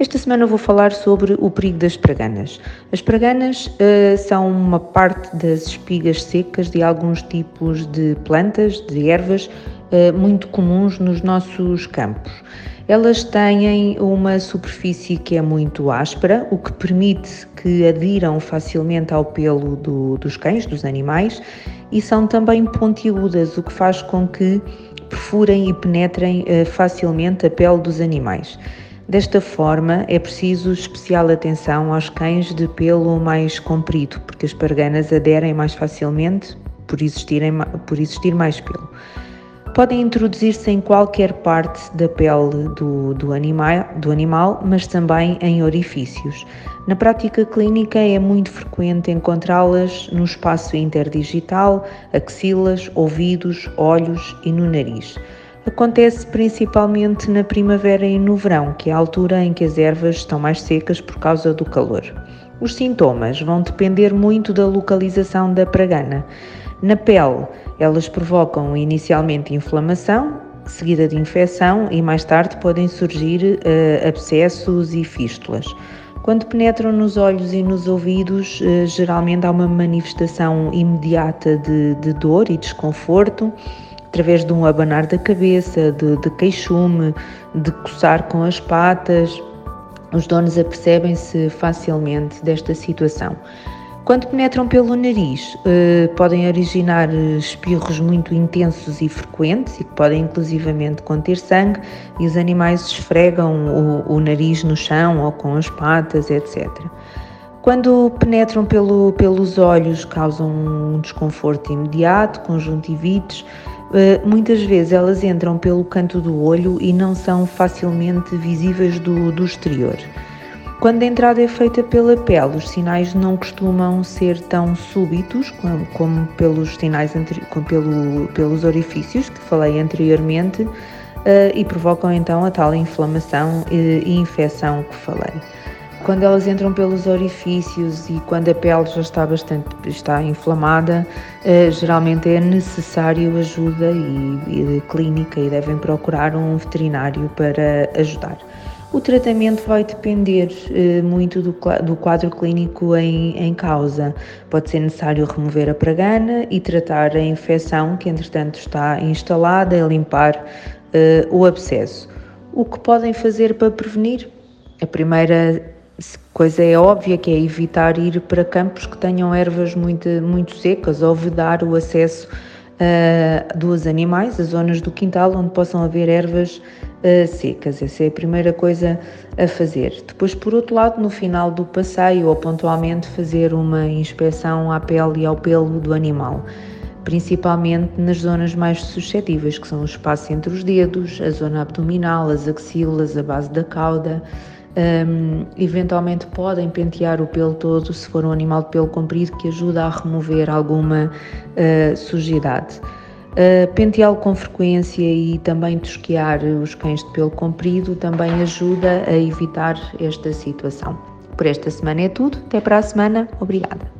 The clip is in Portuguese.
Esta semana vou falar sobre o perigo das praganas. As praganas uh, são uma parte das espigas secas de alguns tipos de plantas, de ervas, uh, muito comuns nos nossos campos. Elas têm uma superfície que é muito áspera, o que permite que adiram facilmente ao pelo do, dos cães, dos animais, e são também pontiagudas, o que faz com que perfurem e penetrem uh, facilmente a pele dos animais. Desta forma, é preciso especial atenção aos cães de pelo mais comprido, porque as parganas aderem mais facilmente por, existirem, por existir mais pelo. Podem introduzir-se em qualquer parte da pele do, do, animal, do animal, mas também em orifícios. Na prática clínica é muito frequente encontrá-las no espaço interdigital, axilas, ouvidos, olhos e no nariz. Acontece principalmente na primavera e no verão, que é a altura em que as ervas estão mais secas por causa do calor. Os sintomas vão depender muito da localização da pragana. Na pele, elas provocam inicialmente inflamação, seguida de infecção e mais tarde podem surgir uh, abscessos e fístulas. Quando penetram nos olhos e nos ouvidos, uh, geralmente há uma manifestação imediata de, de dor e desconforto através de um abanar da cabeça, de, de queixume, de coçar com as patas. Os donos apercebem-se facilmente desta situação. Quando penetram pelo nariz, eh, podem originar espirros muito intensos e frequentes e que podem inclusivamente conter sangue e os animais esfregam o, o nariz no chão ou com as patas, etc. Quando penetram pelo, pelos olhos, causam um desconforto imediato, conjuntivites, muitas vezes elas entram pelo canto do olho e não são facilmente visíveis do, do exterior. Quando a entrada é feita pela pele, os sinais não costumam ser tão súbitos como, como pelos sinais como pelo, pelos orifícios que falei anteriormente uh, e provocam então a tal inflamação e, e infecção que falei. Quando elas entram pelos orifícios e quando a pele já está bastante está inflamada, eh, geralmente é necessário ajuda e, e clínica e devem procurar um veterinário para ajudar. O tratamento vai depender eh, muito do, do, quadro clínico em, em, causa. Pode ser necessário remover a pragana e tratar a infecção que, entretanto, está instalada e limpar eh, o abscesso. O que podem fazer para prevenir? A primeira coisa é óbvia que é evitar ir para campos que tenham ervas muito, muito secas ou vedar o acesso uh, dos animais a zonas do quintal onde possam haver ervas uh, secas. Essa é a primeira coisa a fazer. Depois, por outro lado, no final do passeio ou pontualmente fazer uma inspeção à pele e ao pelo do animal principalmente nas zonas mais suscetíveis, que são o espaço entre os dedos, a zona abdominal, as axilas, a base da cauda, um, eventualmente podem pentear o pelo todo se for um animal de pelo comprido que ajuda a remover alguma uh, sujidade. Uh, Penteá-lo com frequência e também tosquear os cães de pelo comprido também ajuda a evitar esta situação. Por esta semana é tudo. Até para a semana. Obrigada.